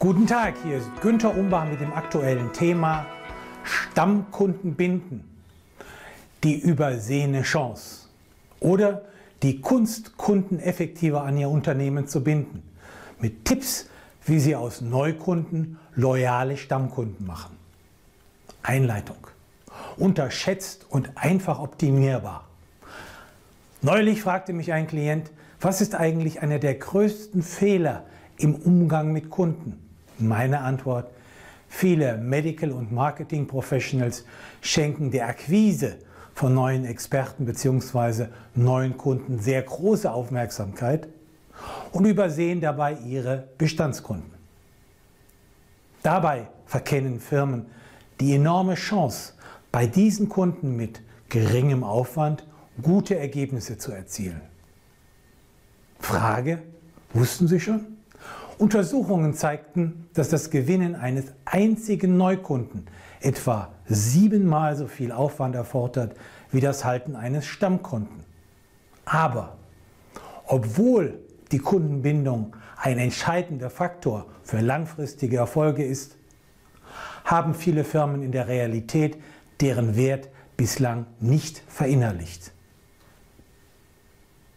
Guten Tag, hier ist Günther Umbach mit dem aktuellen Thema Stammkunden binden. Die übersehene Chance. Oder die Kunst, Kunden effektiver an ihr Unternehmen zu binden. Mit Tipps, wie sie aus Neukunden loyale Stammkunden machen. Einleitung. Unterschätzt und einfach optimierbar. Neulich fragte mich ein Klient, was ist eigentlich einer der größten Fehler im Umgang mit Kunden? Meine Antwort, viele Medical- und Marketing-Professionals schenken der Akquise von neuen Experten bzw. neuen Kunden sehr große Aufmerksamkeit und übersehen dabei ihre Bestandskunden. Dabei verkennen Firmen die enorme Chance, bei diesen Kunden mit geringem Aufwand gute Ergebnisse zu erzielen. Frage, wussten Sie schon? Untersuchungen zeigten, dass das Gewinnen eines einzigen Neukunden etwa siebenmal so viel Aufwand erfordert wie das Halten eines Stammkunden. Aber obwohl die Kundenbindung ein entscheidender Faktor für langfristige Erfolge ist, haben viele Firmen in der Realität deren Wert bislang nicht verinnerlicht.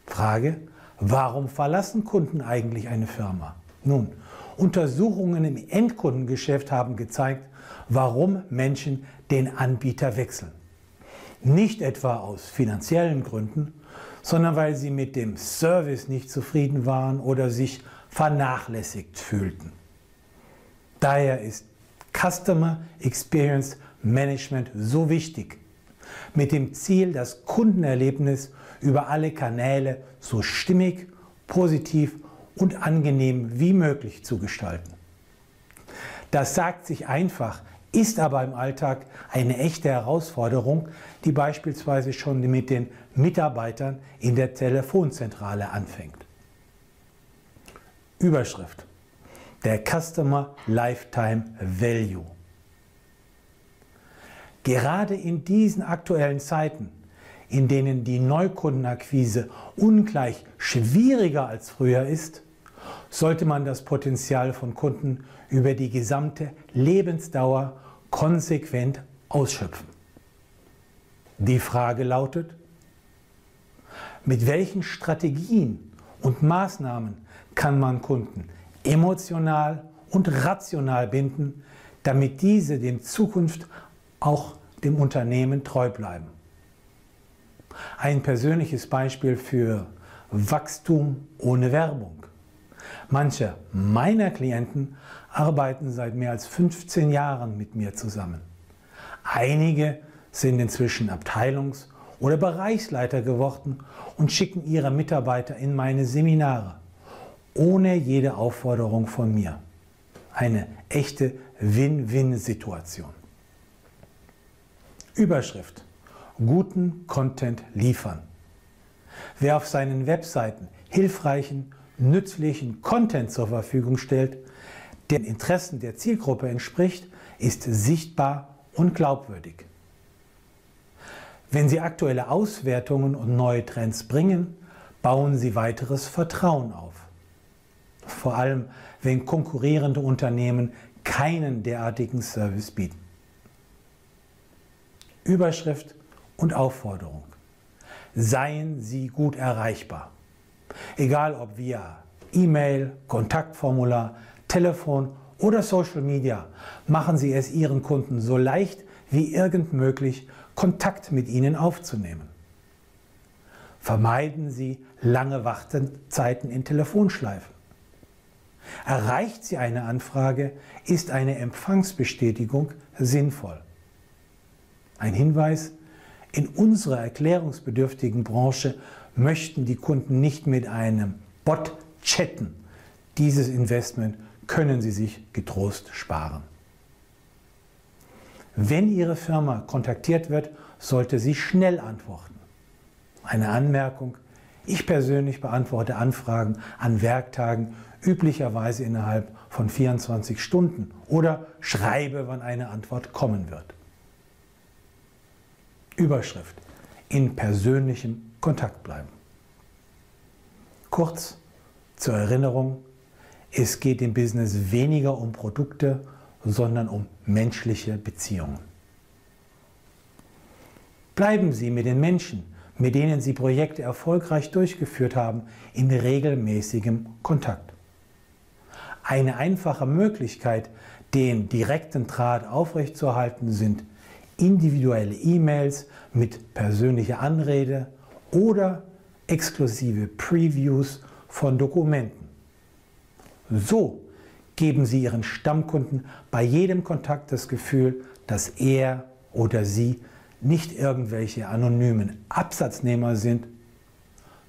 Frage, warum verlassen Kunden eigentlich eine Firma? Nun, Untersuchungen im Endkundengeschäft haben gezeigt, warum Menschen den Anbieter wechseln. Nicht etwa aus finanziellen Gründen, sondern weil sie mit dem Service nicht zufrieden waren oder sich vernachlässigt fühlten. Daher ist Customer Experience Management so wichtig, mit dem Ziel, das Kundenerlebnis über alle Kanäle so stimmig, positiv und angenehm wie möglich zu gestalten. Das sagt sich einfach, ist aber im Alltag eine echte Herausforderung, die beispielsweise schon mit den Mitarbeitern in der Telefonzentrale anfängt. Überschrift. Der Customer Lifetime Value. Gerade in diesen aktuellen Zeiten, in denen die Neukundenakquise ungleich schwieriger als früher ist, sollte man das Potenzial von Kunden über die gesamte Lebensdauer konsequent ausschöpfen. Die Frage lautet, mit welchen Strategien und Maßnahmen kann man Kunden emotional und rational binden, damit diese dem Zukunft auch dem Unternehmen treu bleiben. Ein persönliches Beispiel für Wachstum ohne Werbung. Manche meiner Klienten arbeiten seit mehr als 15 Jahren mit mir zusammen. Einige sind inzwischen Abteilungs- oder Bereichsleiter geworden und schicken ihre Mitarbeiter in meine Seminare, ohne jede Aufforderung von mir. Eine echte Win-Win-Situation. Überschrift. Guten Content liefern. Wer auf seinen Webseiten hilfreichen, nützlichen Content zur Verfügung stellt, der den Interessen der Zielgruppe entspricht, ist sichtbar und glaubwürdig. Wenn Sie aktuelle Auswertungen und neue Trends bringen, bauen Sie weiteres Vertrauen auf. Vor allem, wenn konkurrierende Unternehmen keinen derartigen Service bieten. Überschrift und Aufforderung. Seien Sie gut erreichbar. Egal ob via E-Mail, Kontaktformular, Telefon oder Social Media, machen Sie es Ihren Kunden so leicht wie irgend möglich, Kontakt mit ihnen aufzunehmen. Vermeiden Sie lange Wartezeiten in Telefonschleifen. Erreicht Sie eine Anfrage, ist eine Empfangsbestätigung sinnvoll. Ein Hinweis, in unserer erklärungsbedürftigen Branche möchten die Kunden nicht mit einem Bot chatten. Dieses Investment können sie sich getrost sparen. Wenn Ihre Firma kontaktiert wird, sollte sie schnell antworten. Eine Anmerkung. Ich persönlich beantworte Anfragen an Werktagen üblicherweise innerhalb von 24 Stunden oder schreibe, wann eine Antwort kommen wird. Überschrift. In persönlichem Kontakt bleiben. Kurz zur Erinnerung, Es geht im Business weniger um Produkte, sondern um menschliche Beziehungen. Bleiben Sie mit den Menschen, mit denen Sie Projekte erfolgreich durchgeführt haben, in regelmäßigem Kontakt. Eine einfache Möglichkeit, den direkten Draht aufrechtzuerhalten, sind individuelle E-Mails mit persönlicher Anrede oder exklusive Previews von Dokumenten. So geben Sie Ihren Stammkunden bei jedem Kontakt das Gefühl, dass er oder sie nicht irgendwelche anonymen Absatznehmer sind,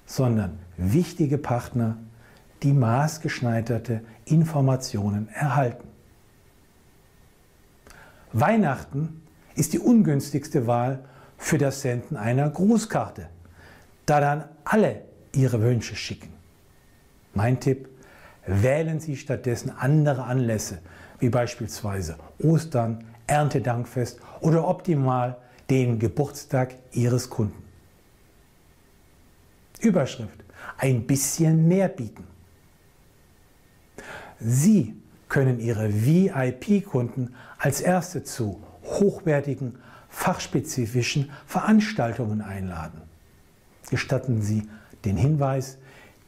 sondern wichtige Partner, die maßgeschneiderte Informationen erhalten. Weihnachten ist die ungünstigste Wahl für das Senden einer Grußkarte, da dann alle ihre Wünsche schicken. Mein Tipp, wählen Sie stattdessen andere Anlässe, wie beispielsweise Ostern, Erntedankfest oder optimal den Geburtstag Ihres Kunden. Überschrift, ein bisschen mehr bieten. Sie können Ihre VIP-Kunden als erste zu hochwertigen, fachspezifischen Veranstaltungen einladen. Gestatten Sie den Hinweis,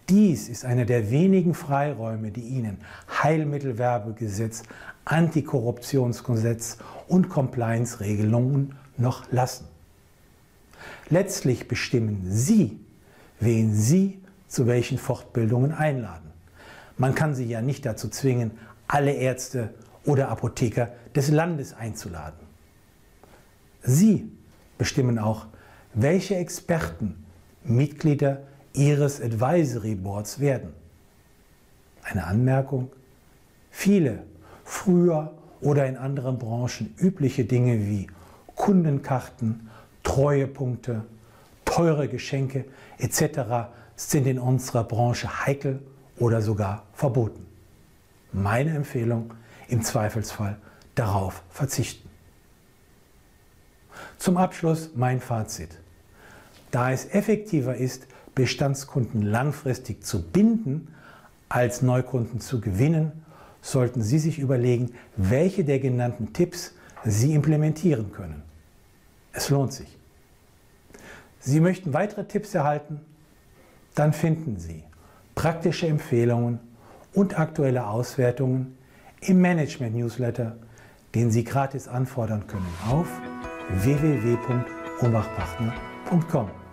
dies ist einer der wenigen Freiräume, die Ihnen Heilmittelwerbegesetz, Antikorruptionsgesetz und Compliance-Regelungen noch lassen. Letztlich bestimmen Sie, wen Sie zu welchen Fortbildungen einladen. Man kann Sie ja nicht dazu zwingen, alle Ärzte oder Apotheker des Landes einzuladen. Sie bestimmen auch, welche Experten Mitglieder Ihres Advisory Boards werden. Eine Anmerkung. Viele früher oder in anderen Branchen übliche Dinge wie Kundenkarten, Treuepunkte, teure Geschenke etc. sind in unserer Branche heikel oder sogar verboten. Meine Empfehlung, im Zweifelsfall darauf verzichten. Zum Abschluss mein Fazit. Da es effektiver ist, Bestandskunden langfristig zu binden, als Neukunden zu gewinnen, sollten Sie sich überlegen, welche der genannten Tipps Sie implementieren können. Es lohnt sich. Sie möchten weitere Tipps erhalten? Dann finden Sie praktische Empfehlungen und aktuelle Auswertungen im Management-Newsletter, den Sie gratis anfordern können auf www.ombachpartner.com.